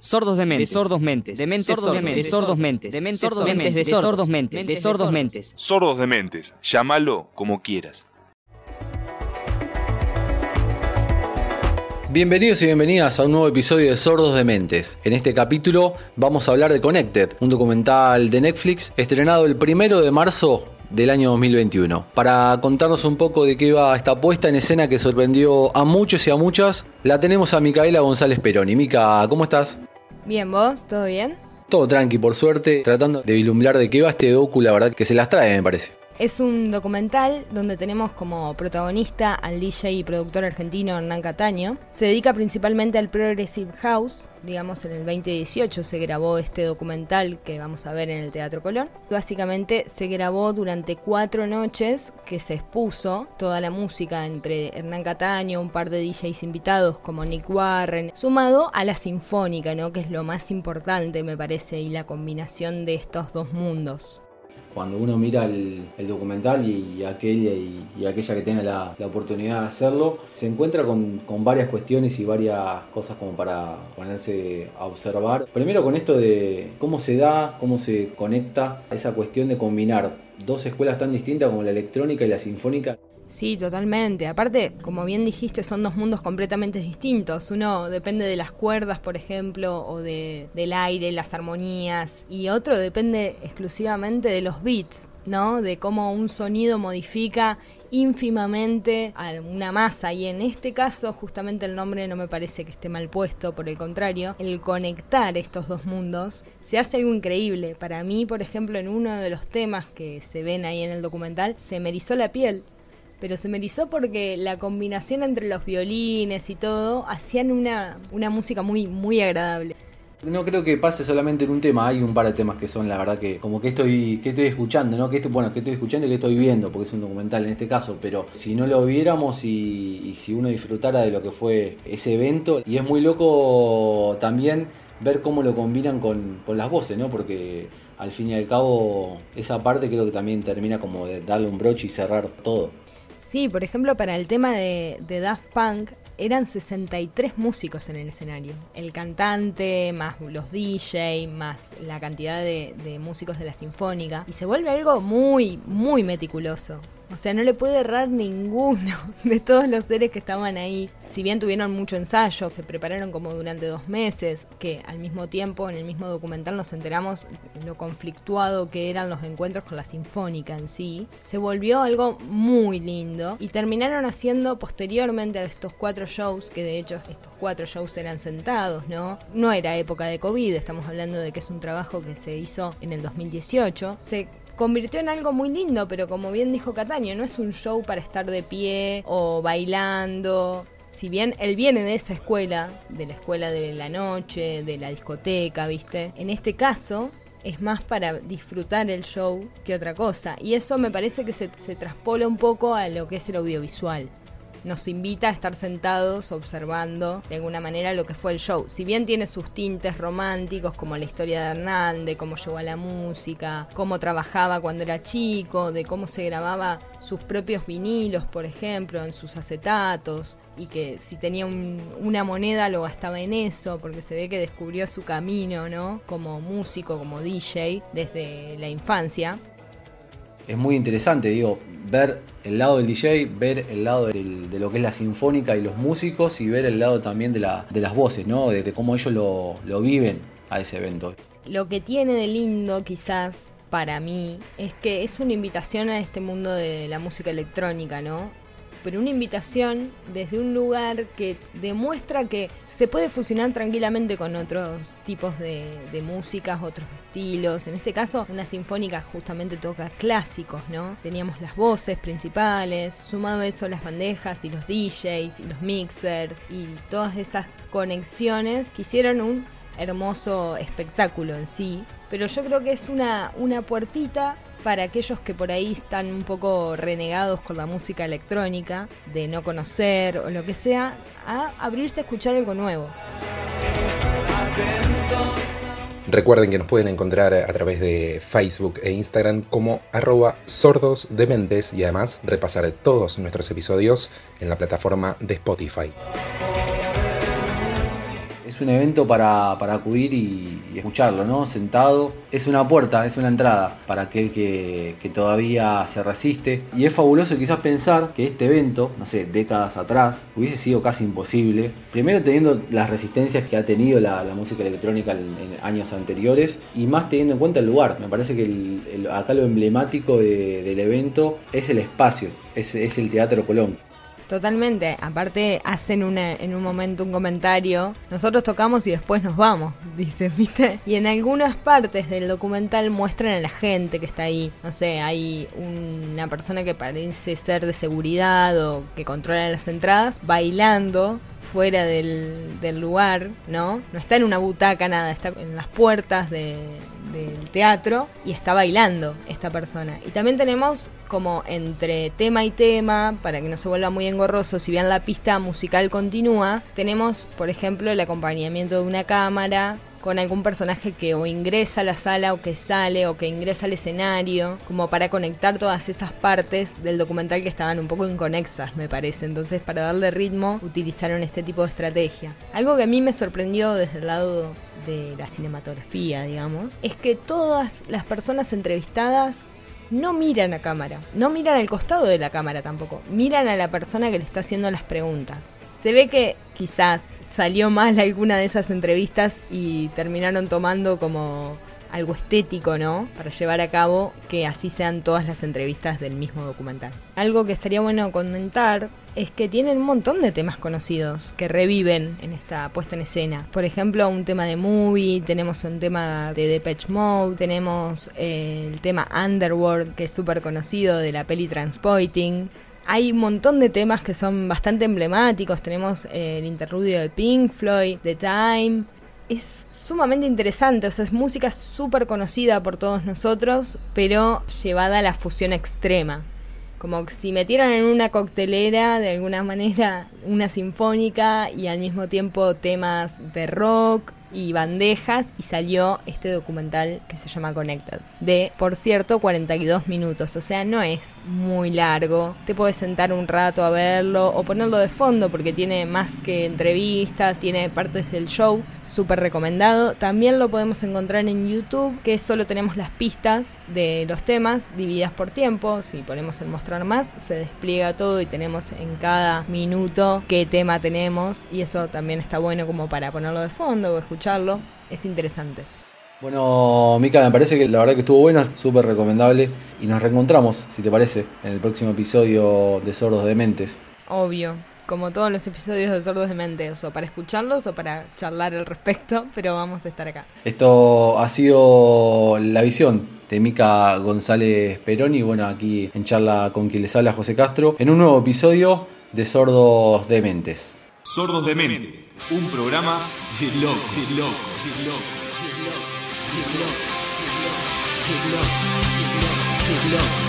Sordos de mentes, sordos mentes, dementes sordos de mentes, sordos mentes, dementes sordos mentes, de sordos mentes, de sordos mentes. Sordos de mentes, llámalo como quieras. Bienvenidos y bienvenidas a un nuevo episodio de Sordos de Mentes. En este capítulo vamos a hablar de Connected, un documental de Netflix estrenado el primero de marzo del año 2021. Para contarnos un poco de qué va esta puesta en escena que sorprendió a muchos y a muchas, la tenemos a Micaela González Peroni. Mica, ¿cómo estás? Bien, ¿vos? ¿Todo bien? Todo tranqui, por suerte, tratando de vislumbrar de qué va este docu, la verdad que se las trae, me parece. Es un documental donde tenemos como protagonista al DJ y productor argentino Hernán Cataño. Se dedica principalmente al Progressive House. Digamos, en el 2018 se grabó este documental que vamos a ver en el Teatro Colón. Básicamente se grabó durante cuatro noches que se expuso toda la música entre Hernán Cataño, un par de DJs invitados como Nick Warren, sumado a la sinfónica, ¿no? que es lo más importante me parece, y la combinación de estos dos mundos cuando uno mira el, documental y, aquella y, aquella que tenga la, oportunidad de hacerlo, se encuentra con, varias cuestiones y varias cosas como para ponerse a observar. Primero con esto de cómo se da, cómo se conecta esa cuestión de combinar dos escuelas tan distintas como la electrónica y la sinfónica Sí, totalmente. Aparte, como bien dijiste, son dos mundos completamente distintos. Uno depende de las cuerdas, por ejemplo, o de, del aire, las armonías, y otro depende exclusivamente de los beats, ¿no? De cómo un sonido modifica ínfimamente a una masa y en este caso justamente el nombre no me parece que esté mal puesto, por el contrario, el conectar estos dos mundos se hace algo increíble. Para mí, por ejemplo, en uno de los temas que se ven ahí en el documental, se me erizó la piel pero se me erizó porque la combinación entre los violines y todo hacían una, una música muy, muy agradable. No creo que pase solamente en un tema, hay un par de temas que son la verdad que como que estoy, que estoy escuchando, ¿no? Que esto, bueno, que estoy escuchando y que estoy viendo, porque es un documental en este caso, pero si no lo viéramos y, si uno disfrutara de lo que fue ese evento, y es muy loco también ver cómo lo combinan con, con las voces, ¿no? Porque al fin y al cabo esa parte creo que también termina como de darle un broche y cerrar todo. Sí, por ejemplo, para el tema de, Daft Punk eran 63 músicos en el escenario. El cantante, más los DJ, más la cantidad de, de músicos de la sinfónica. Y se vuelve algo muy, muy meticuloso. O sea, no le puede errar ninguno de todos los seres que estaban ahí. Si bien tuvieron mucho ensayo, se prepararon como durante dos meses, que al mismo tiempo en el mismo documental nos enteramos lo conflictuado que eran los encuentros con la sinfónica en sí, se volvió algo muy lindo y terminaron haciendo posteriormente a estos cuatro shows, que de hecho estos cuatro shows eran sentados, ¿no? No era época de COVID, estamos hablando de que es un trabajo que se hizo en el 2018. Se convirtió en algo muy lindo, pero como bien dijo Cataño, no es un show para estar de pie o bailando. Si bien él viene de esa escuela, de la escuela de la noche, de la discoteca, ¿viste? En este caso, es más para disfrutar el show que otra cosa. Y eso me parece que se, se traspola un poco a lo que es el audiovisual nos invita a estar sentados observando de alguna manera lo que fue el show. Si bien tiene sus tintes románticos, como la historia de Hernández, cómo llegó a la música, cómo trabajaba cuando era chico, de cómo se grababa sus propios vinilos, por ejemplo, en sus acetatos, y que si tenía una moneda lo gastaba en eso, porque se ve que descubrió su camino, ¿no? Como músico, como DJ, desde la infancia. Es muy interesante, digo, ver el lado del DJ, ver el lado de lo que es la sinfónica y los músicos y ver el lado también de, la, de las voces, ¿no? De, cómo ellos lo, lo viven a ese evento. Lo que tiene de lindo quizás para mí es que es una invitación a este mundo de la música electrónica, ¿no? Pero una invitación desde un lugar que demuestra que se puede fusionar tranquilamente con otros tipos de, músicas, otros estilos. En este caso, una sinfónica justamente toca clásicos, ¿no? Teníamos las voces principales, sumado a eso las bandejas y los DJs y los mixers y todas esas conexiones que hicieron un hermoso espectáculo en sí. Pero yo creo que es una, una puertita para aquellos que por ahí están un poco renegados con la música electrónica, de no conocer o lo que sea, a abrirse a escuchar algo nuevo. Recuerden que nos pueden encontrar a través de Facebook e Instagram como arroba sordos de mentes y además repasar todos nuestros episodios en la plataforma de Spotify un evento para, acudir y, escucharlo, ¿no? Sentado. Es una puerta, es una entrada para aquel que, todavía se resiste. Y es fabuloso quizás pensar que este evento, no sé, décadas atrás, hubiese sido casi imposible. Primero teniendo las resistencias que ha tenido la, música electrónica en, años anteriores y más teniendo en cuenta el lugar. Me parece que acá lo emblemático del evento es el espacio, es, es el Teatro Colón. Totalmente. Aparte, hacen una, en un momento un comentario. Nosotros tocamos y después nos vamos, dicen, ¿viste? Y en algunas partes del documental muestran a la gente que está ahí. No sé, hay una persona que parece ser de seguridad o que controla las entradas bailando fuera del, del lugar, ¿no? No está en una butaca, nada, está en las puertas de, del teatro y está bailando esta persona. Y también tenemos como entre tema y tema, para que no se vuelva muy engorroso, si bien la pista musical continúa, tenemos por ejemplo el acompañamiento de una cámara con algún personaje que o ingresa a la sala o que sale o que ingresa al escenario, como para conectar todas esas partes del documental que estaban un poco inconexas, me parece. Entonces, para darle ritmo, utilizaron este tipo de estrategia. Algo que a mí me sorprendió desde el lado de la cinematografía, digamos, es que todas las personas entrevistadas no miran a cámara, no miran al costado de la cámara tampoco, miran a la persona que le está haciendo las preguntas. Se ve que quizás salió mal alguna de esas entrevistas y terminaron tomando como algo estético, ¿no? Para llevar a cabo que así sean todas las entrevistas del mismo documental. Algo que estaría bueno comentar es que tienen un montón de temas conocidos que reviven en esta puesta en escena. Por ejemplo, un tema de Movie, tenemos un tema de Depeche Mode, tenemos eh, el tema Underworld, que es súper conocido de la peli Transpoiting. Hay un montón de temas que son bastante emblemáticos. Tenemos eh, el interludio de Pink Floyd, The Time, es sumamente interesante, o sea, es música súper conocida por todos nosotros, pero llevada a la fusión extrema. Como si metieran en una coctelera, de alguna manera, una sinfónica y al mismo tiempo temas de rock, y bandejas y salió este documental que se llama Connected. De, por cierto, 42 minutos, o sea, no es muy largo. Te puedes sentar un rato a verlo o ponerlo de fondo porque tiene más que entrevistas, tiene partes del show, súper recomendado. También lo podemos encontrar en YouTube, que solo tenemos las pistas de los temas divididas por tiempo. Si ponemos el mostrar más, se despliega todo y tenemos en cada minuto qué tema tenemos y eso también está bueno como para ponerlo de fondo escucharlo, es interesante. Bueno, Mica, me parece que la verdad que estuvo bueno, súper recomendable. Y nos reencontramos, si te parece, en el próximo episodio de Sordos de Mentes. Obvio, como todos los episodios de Sordos de Mentes, o para escucharlos o para charlar al respecto, pero vamos a estar acá. Esto ha sido la visión de Mica González Peroni, bueno, aquí en charla con quien les habla José Castro, en un nuevo episodio de Sordos de Mentes. Sordos de Mentes un programa de loco, de loco, de loco, de loco, de loco, de loco, de loco.